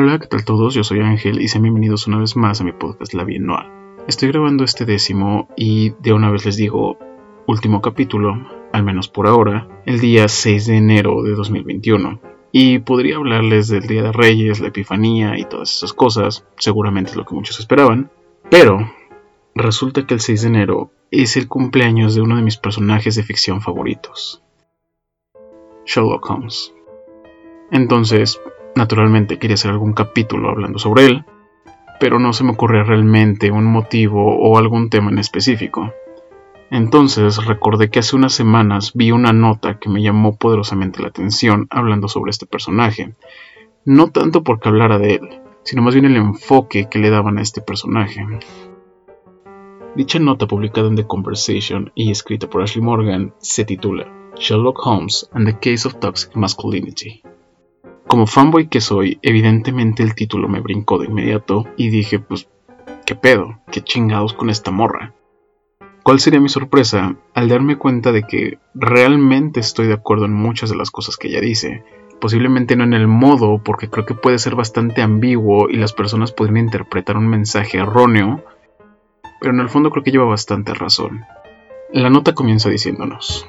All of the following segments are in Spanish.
Hola, ¿qué tal todos? Yo soy Ángel y sean bienvenidos una vez más a mi podcast La Bien. Estoy grabando este décimo y de una vez les digo último capítulo, al menos por ahora, el día 6 de enero de 2021. Y podría hablarles del Día de Reyes, la Epifanía y todas esas cosas, seguramente es lo que muchos esperaban, pero resulta que el 6 de enero es el cumpleaños de uno de mis personajes de ficción favoritos, Sherlock Holmes. Entonces, naturalmente quería hacer algún capítulo hablando sobre él, pero no se me ocurre realmente un motivo o algún tema en específico. Entonces recordé que hace unas semanas vi una nota que me llamó poderosamente la atención hablando sobre este personaje. No tanto porque hablara de él, sino más bien el enfoque que le daban a este personaje. Dicha nota publicada en The Conversation y escrita por Ashley Morgan se titula Sherlock Holmes and the Case of Toxic Masculinity. Como fanboy que soy, evidentemente el título me brincó de inmediato y dije, pues, ¿qué pedo? ¿Qué chingados con esta morra? ¿Cuál sería mi sorpresa al darme cuenta de que realmente estoy de acuerdo en muchas de las cosas que ella dice? Posiblemente no en el modo, porque creo que puede ser bastante ambiguo y las personas podrían interpretar un mensaje erróneo, pero en el fondo creo que lleva bastante razón. La nota comienza diciéndonos,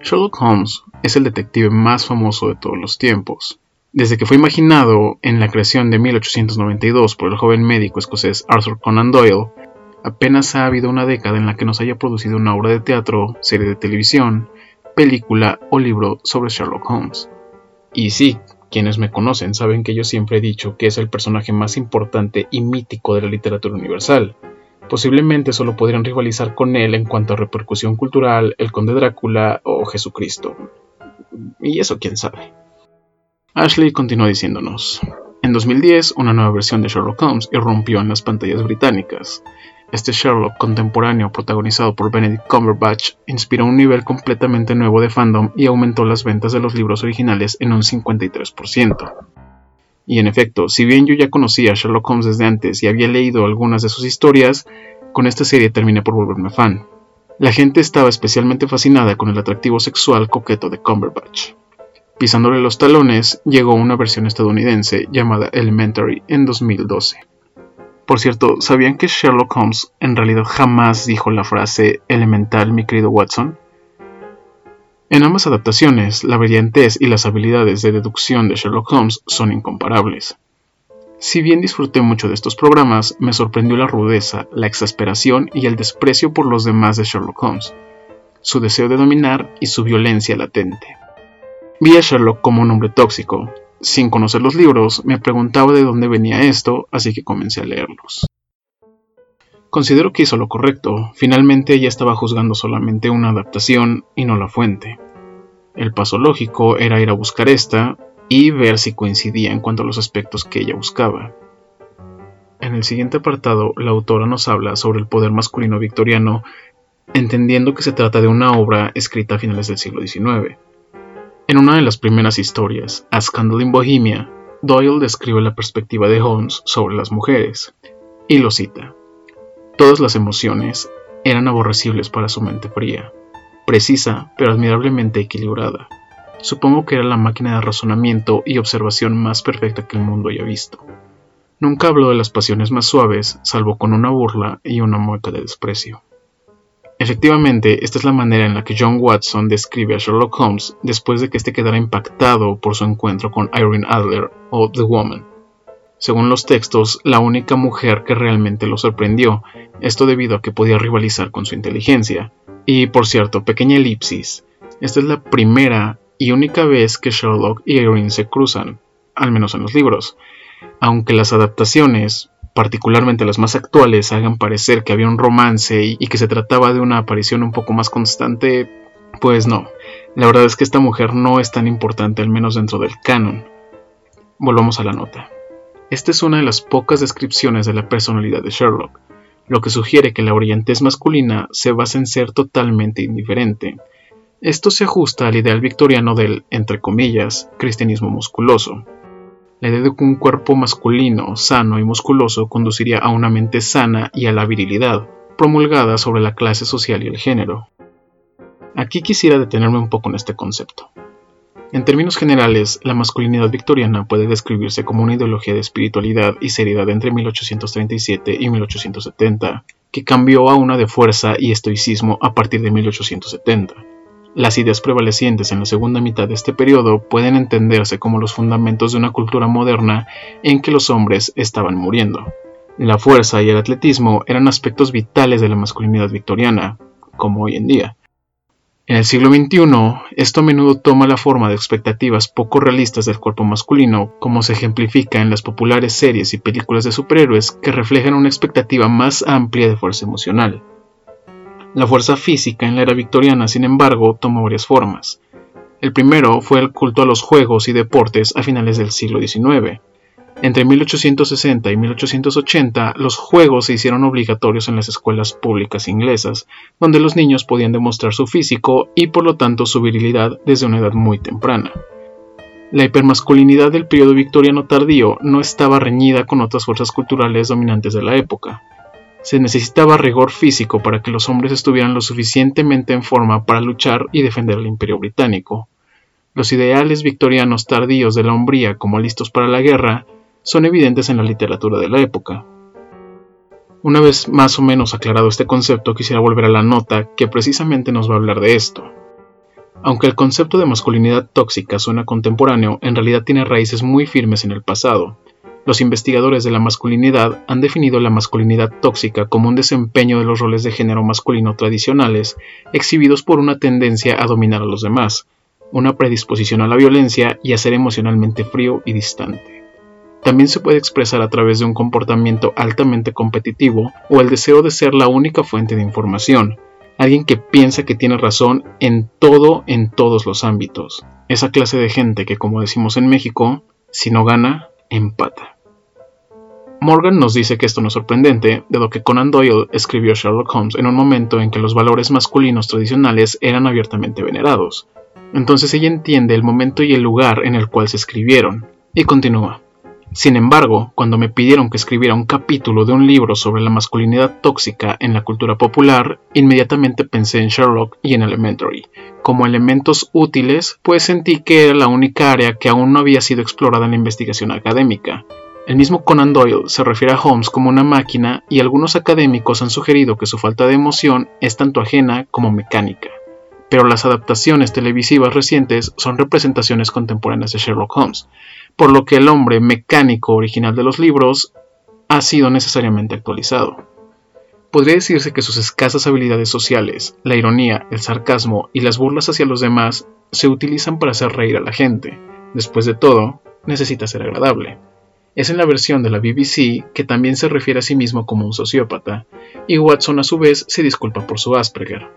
Sherlock Holmes es el detective más famoso de todos los tiempos. Desde que fue imaginado en la creación de 1892 por el joven médico escocés Arthur Conan Doyle, apenas ha habido una década en la que nos haya producido una obra de teatro, serie de televisión, película o libro sobre Sherlock Holmes. Y sí, quienes me conocen saben que yo siempre he dicho que es el personaje más importante y mítico de la literatura universal. Posiblemente solo podrían rivalizar con él en cuanto a repercusión cultural el Conde Drácula o Jesucristo. Y eso quién sabe. Ashley continúa diciéndonos. En 2010, una nueva versión de Sherlock Holmes irrumpió en las pantallas británicas. Este Sherlock contemporáneo, protagonizado por Benedict Cumberbatch, inspiró un nivel completamente nuevo de fandom y aumentó las ventas de los libros originales en un 53%. Y en efecto, si bien yo ya conocía a Sherlock Holmes desde antes y había leído algunas de sus historias, con esta serie terminé por volverme fan. La gente estaba especialmente fascinada con el atractivo sexual coqueto de Cumberbatch. Pisándole los talones, llegó una versión estadounidense llamada Elementary en 2012. Por cierto, ¿sabían que Sherlock Holmes en realidad jamás dijo la frase elemental, mi querido Watson? En ambas adaptaciones, la brillantez y las habilidades de deducción de Sherlock Holmes son incomparables. Si bien disfruté mucho de estos programas, me sorprendió la rudeza, la exasperación y el desprecio por los demás de Sherlock Holmes, su deseo de dominar y su violencia latente. Vi a Sherlock como un hombre tóxico, sin conocer los libros, me preguntaba de dónde venía esto, así que comencé a leerlos. Considero que hizo lo correcto, finalmente ella estaba juzgando solamente una adaptación y no la fuente. El paso lógico era ir a buscar esta y ver si coincidía en cuanto a los aspectos que ella buscaba. En el siguiente apartado, la autora nos habla sobre el poder masculino victoriano, entendiendo que se trata de una obra escrita a finales del siglo XIX. En una de las primeras historias, A Scandal in Bohemia, Doyle describe la perspectiva de Holmes sobre las mujeres, y lo cita. Todas las emociones eran aborrecibles para su mente fría, precisa pero admirablemente equilibrada. Supongo que era la máquina de razonamiento y observación más perfecta que el mundo haya visto. Nunca habló de las pasiones más suaves, salvo con una burla y una mueca de desprecio. Efectivamente, esta es la manera en la que John Watson describe a Sherlock Holmes después de que éste quedara impactado por su encuentro con Irene Adler o The Woman. Según los textos, la única mujer que realmente lo sorprendió, esto debido a que podía rivalizar con su inteligencia. Y por cierto, pequeña elipsis, esta es la primera y única vez que Sherlock y Irene se cruzan, al menos en los libros, aunque las adaptaciones, particularmente las más actuales, hagan parecer que había un romance y, que se trataba de una aparición un poco más constante, pues no. La verdad es que esta mujer no es tan importante, al menos dentro del canon. Volvamos a la nota. Esta es una de las pocas descripciones de la personalidad de Sherlock, lo que sugiere que la brillantez masculina se basa en ser totalmente indiferente. Esto se ajusta al ideal victoriano del, entre comillas, cristianismo musculoso, la idea de que un cuerpo masculino, sano y musculoso conduciría a una mente sana y a la virilidad, promulgada sobre la clase social y el género. Aquí quisiera detenerme un poco en este concepto. En términos generales, la masculinidad victoriana puede describirse como una ideología de espiritualidad y seriedad entre 1837 y 1870, que cambió a una de fuerza y estoicismo a partir de 1870. Las ideas prevalecientes en la segunda mitad de este periodo pueden entenderse como los fundamentos de una cultura moderna en que los hombres estaban muriendo. La fuerza y el atletismo eran aspectos vitales de la masculinidad victoriana, como hoy en día. En el siglo XXI, esto a menudo toma la forma de expectativas poco realistas del cuerpo masculino, como se ejemplifica en las populares series y películas de superhéroes que reflejan una expectativa más amplia de fuerza emocional. La fuerza física en la era victoriana, sin embargo, tomó varias formas. El primero fue el culto a los juegos y deportes a finales del siglo XIX, entre 1860 y 1880, los juegos se hicieron obligatorios en las escuelas públicas inglesas, donde los niños podían demostrar su físico y por lo tanto su virilidad desde una edad muy temprana. La hipermasculinidad del periodo victoriano tardío no estaba reñida con otras fuerzas culturales dominantes de la época. Se necesitaba rigor físico para que los hombres estuvieran lo suficientemente en forma para luchar y defender el imperio británico. Los ideales victorianos tardíos de la hombría como listos para la guerra son evidentes en la literatura de la época. Una vez más o menos aclarado este concepto, quisiera volver a la nota que precisamente nos va a hablar de esto. Aunque el concepto de masculinidad tóxica suena contemporáneo, en realidad tiene raíces muy firmes en el pasado. Los investigadores de la masculinidad han definido la masculinidad tóxica como un desempeño de los roles de género masculino tradicionales, exhibidos por una tendencia a dominar a los demás, una predisposición a la violencia y a ser emocionalmente frío y distante. También se puede expresar a través de un comportamiento altamente competitivo o el deseo de ser la única fuente de información, alguien que piensa que tiene razón en todo en todos los ámbitos. Esa clase de gente que, como decimos en México, si no gana, empata. Morgan nos dice que esto no es sorprendente, dado que Conan Doyle escribió Sherlock Holmes en un momento en que los valores masculinos tradicionales eran abiertamente venerados. Entonces ella entiende el momento y el lugar en el cual se escribieron, y continúa. Sin embargo, cuando me pidieron que escribiera un capítulo de un libro sobre la masculinidad tóxica en la cultura popular, inmediatamente pensé en Sherlock y en Elementary. Como elementos útiles, pues sentí que era la única área que aún no había sido explorada en la investigación académica. El mismo Conan Doyle se refiere a Holmes como una máquina y algunos académicos han sugerido que su falta de emoción es tanto ajena como mecánica. Pero las adaptaciones televisivas recientes son representaciones contemporáneas de Sherlock Holmes, por lo que el hombre mecánico original de los libros ha sido necesariamente actualizado. Podría decirse que sus escasas habilidades sociales, la ironía, el sarcasmo y las burlas hacia los demás se utilizan para hacer reír a la gente. Después de todo, necesita ser agradable. Es en la versión de la BBC que también se refiere a sí mismo como un sociópata, y Watson a su vez se disculpa por su Asperger.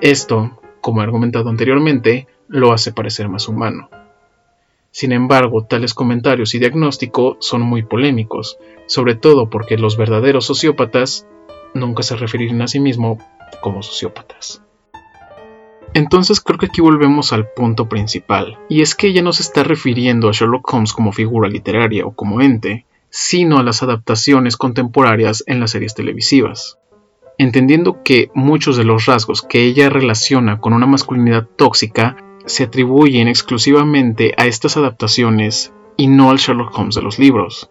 Esto, como he argumentado anteriormente, lo hace parecer más humano. Sin embargo, tales comentarios y diagnóstico son muy polémicos, sobre todo porque los verdaderos sociópatas nunca se refieren a sí mismos como sociópatas. Entonces creo que aquí volvemos al punto principal, y es que ella no se está refiriendo a Sherlock Holmes como figura literaria o como ente, sino a las adaptaciones contemporáneas en las series televisivas. Entendiendo que muchos de los rasgos que ella relaciona con una masculinidad tóxica se atribuyen exclusivamente a estas adaptaciones y no al Sherlock Holmes de los libros.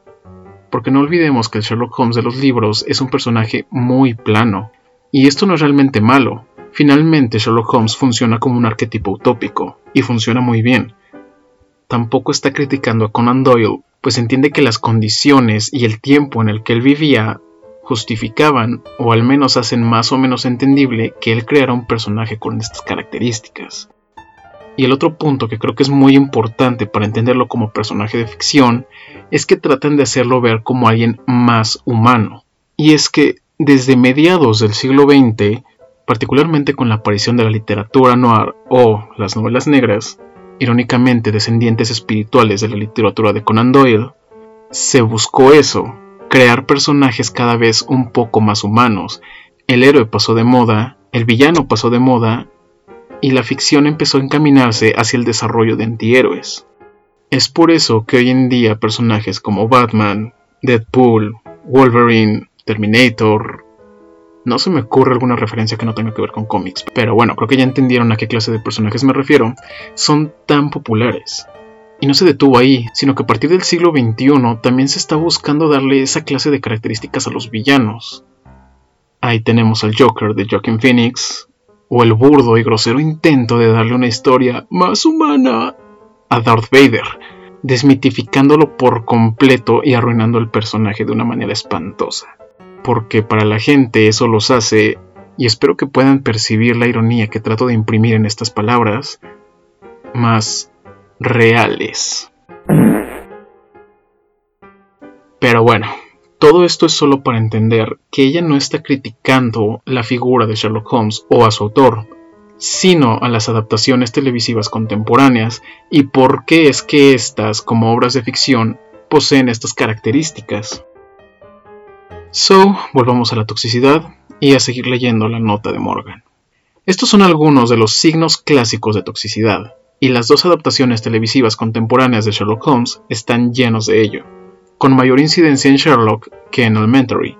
Porque no olvidemos que el Sherlock Holmes de los libros es un personaje muy plano, y esto no es realmente malo. Finalmente Sherlock Holmes funciona como un arquetipo utópico, y funciona muy bien. Tampoco está criticando a Conan Doyle, pues entiende que las condiciones y el tiempo en el que él vivía justificaban, o al menos hacen más o menos entendible, que él creara un personaje con estas características. Y el otro punto que creo que es muy importante para entenderlo como personaje de ficción es que tratan de hacerlo ver como alguien más humano. Y es que desde mediados del siglo XX, particularmente con la aparición de la literatura noir o las novelas negras, irónicamente descendientes espirituales de la literatura de Conan Doyle, se buscó eso, crear personajes cada vez un poco más humanos. El héroe pasó de moda, el villano pasó de moda y la ficción empezó a encaminarse hacia el desarrollo de antihéroes. Es por eso que hoy en día personajes como Batman, Deadpool, Wolverine, Terminator, No se me ocurre alguna referencia que no tenga que ver con cómics, pero bueno, creo que ya entendieron a qué clase de personajes me refiero. Son tan populares. Y no se detuvo ahí, sino que a partir del siglo XXI también se está buscando darle esa clase de características a los villanos. Ahí tenemos al Joker de Joaquin Phoenix, o el burdo y grosero intento de darle una historia más humana a Darth Vader, desmitificándolo por completo y arruinando el personaje de una manera espantosa. Porque para la gente eso los hace, y espero que puedan percibir la ironía que trato de imprimir en estas palabras, más reales. Pero bueno, todo esto es solo para entender que ella no está criticando la figura de Sherlock Holmes o a su autor, sino a las adaptaciones televisivas contemporáneas y por qué es que éstas, como obras de ficción, poseen estas características. So, volvamos a la toxicidad y a seguir leyendo la nota de Morgan. Estos son algunos de los signos clásicos de toxicidad, y las dos adaptaciones televisivas contemporáneas de Sherlock Holmes están llenos de ello con mayor incidencia en Sherlock que en Elementary.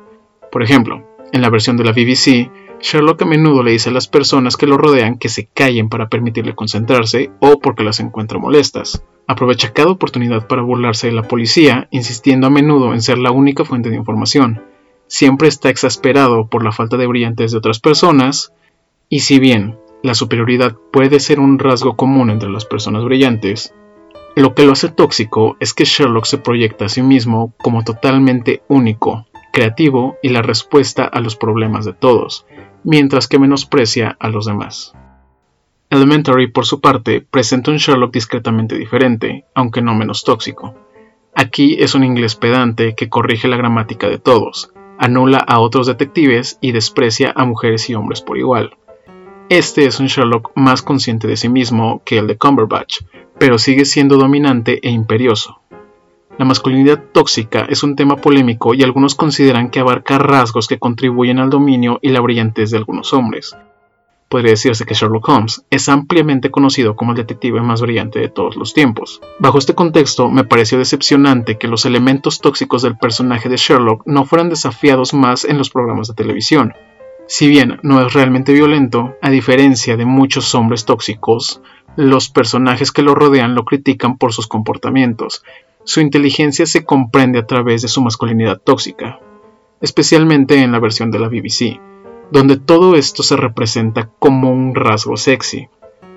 Por ejemplo, en la versión de la BBC, Sherlock a menudo le dice a las personas que lo rodean que se callen para permitirle concentrarse o porque las encuentra molestas. Aprovecha cada oportunidad para burlarse de la policía, insistiendo a menudo en ser la única fuente de información. Siempre está exasperado por la falta de brillantez de otras personas, y si bien la superioridad puede ser un rasgo común entre las personas brillantes, lo que lo hace tóxico es que Sherlock se proyecta a sí mismo como totalmente único, creativo y la respuesta a los problemas de todos, mientras que menosprecia a los demás. Elementary, por su parte, presenta un Sherlock discretamente diferente, aunque no menos tóxico. Aquí es un inglés pedante que corrige la gramática de todos, anula a otros detectives y desprecia a mujeres y hombres por igual. Este es un Sherlock más consciente de sí mismo que el de Cumberbatch, pero sigue siendo dominante e imperioso. La masculinidad tóxica es un tema polémico y algunos consideran que abarca rasgos que contribuyen al dominio y la brillantez de algunos hombres. Podría decirse que Sherlock Holmes es ampliamente conocido como el detective más brillante de todos los tiempos. Bajo este contexto, me pareció decepcionante que los elementos tóxicos del personaje de Sherlock no fueran desafiados más en los programas de televisión. Si bien no es realmente violento, a diferencia de muchos hombres tóxicos, los personajes que lo rodean lo critican por sus comportamientos. Su inteligencia se comprende a través de su masculinidad tóxica, especialmente en la versión de la BBC, donde todo esto se representa como un rasgo sexy.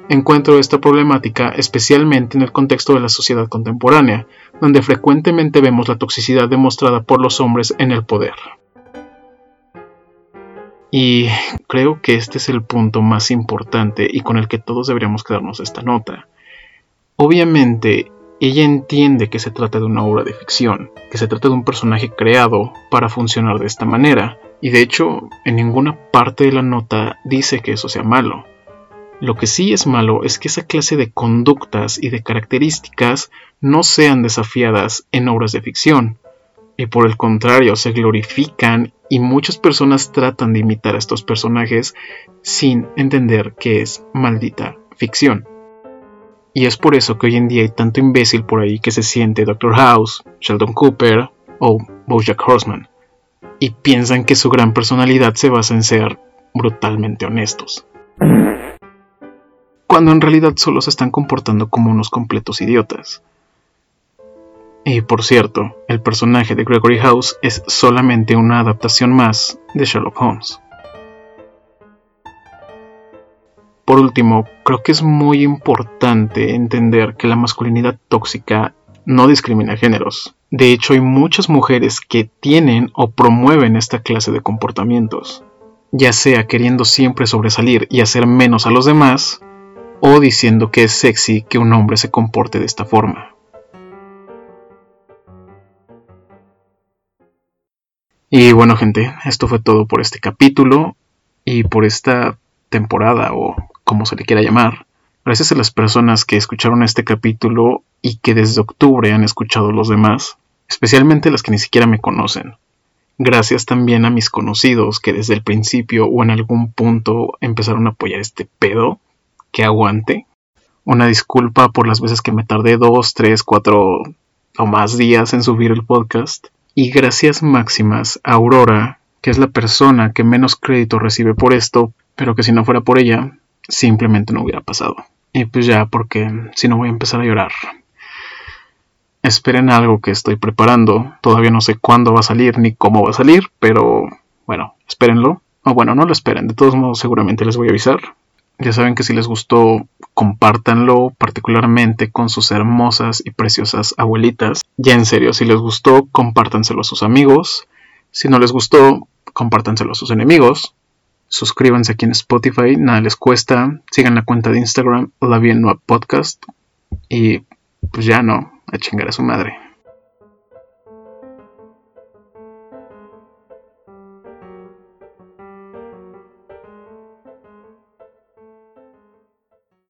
Encuentro esta problemática especialmente en el contexto de la sociedad contemporánea, donde frecuentemente vemos la toxicidad demostrada por los hombres en el poder. Y creo que este es el punto más importante y con el que todos deberíamos quedarnos esta nota. Obviamente, ella entiende que se trata de una obra de ficción, que se trata de un personaje creado para funcionar de esta manera, y de hecho, en ninguna parte de la nota dice que eso sea malo. Lo que sí es malo es que esa clase de conductas y de características no sean desafiadas en obras de ficción, y por el contrario se glorifican y muchas personas tratan de imitar a estos personajes sin entender que es maldita ficción. Y es por eso que hoy en día hay tanto imbécil por ahí que se siente Dr. House, Sheldon Cooper o Bojack Horseman y piensan que su gran personalidad se basa en ser brutalmente honestos. Cuando en realidad solo se están comportando como unos completos idiotas. Y por cierto, el personaje de Gregory House es solamente una adaptación más de Sherlock Holmes. Por último, creo que es muy importante entender que la masculinidad tóxica no discrimina géneros. De hecho, hay muchas mujeres que tienen o promueven esta clase de comportamientos, ya sea queriendo siempre sobresalir y hacer menos a los demás, o diciendo que es sexy que un hombre se comporte de esta forma. Y bueno gente, esto fue todo por este capítulo y por esta temporada o como se le quiera llamar. Gracias a las personas que escucharon este capítulo y que desde octubre han escuchado los demás, especialmente las que ni siquiera me conocen. Gracias también a mis conocidos que desde el principio o en algún punto empezaron a apoyar este pedo. Que aguante. Una disculpa por las veces que me tardé dos, tres, cuatro o más días en subir el podcast. Y gracias máximas a Aurora, que es la persona que menos crédito recibe por esto, pero que si no fuera por ella, simplemente no hubiera pasado. Y pues ya, porque si no voy a empezar a llorar. Esperen algo que estoy preparando. Todavía no sé cuándo va a salir ni cómo va a salir, pero bueno, espérenlo. O bueno, no lo esperen, de todos modos seguramente les voy a avisar. Ya saben que si les gustó, compártanlo particularmente con sus hermosas y preciosas abuelitas. Ya en serio, si les gustó, compártanselo a sus amigos. Si no les gustó, compártanselo a sus enemigos. Suscríbanse aquí en Spotify, nada les cuesta. Sigan la cuenta de Instagram, La Bien Podcast. Y pues ya no, a chingar a su madre.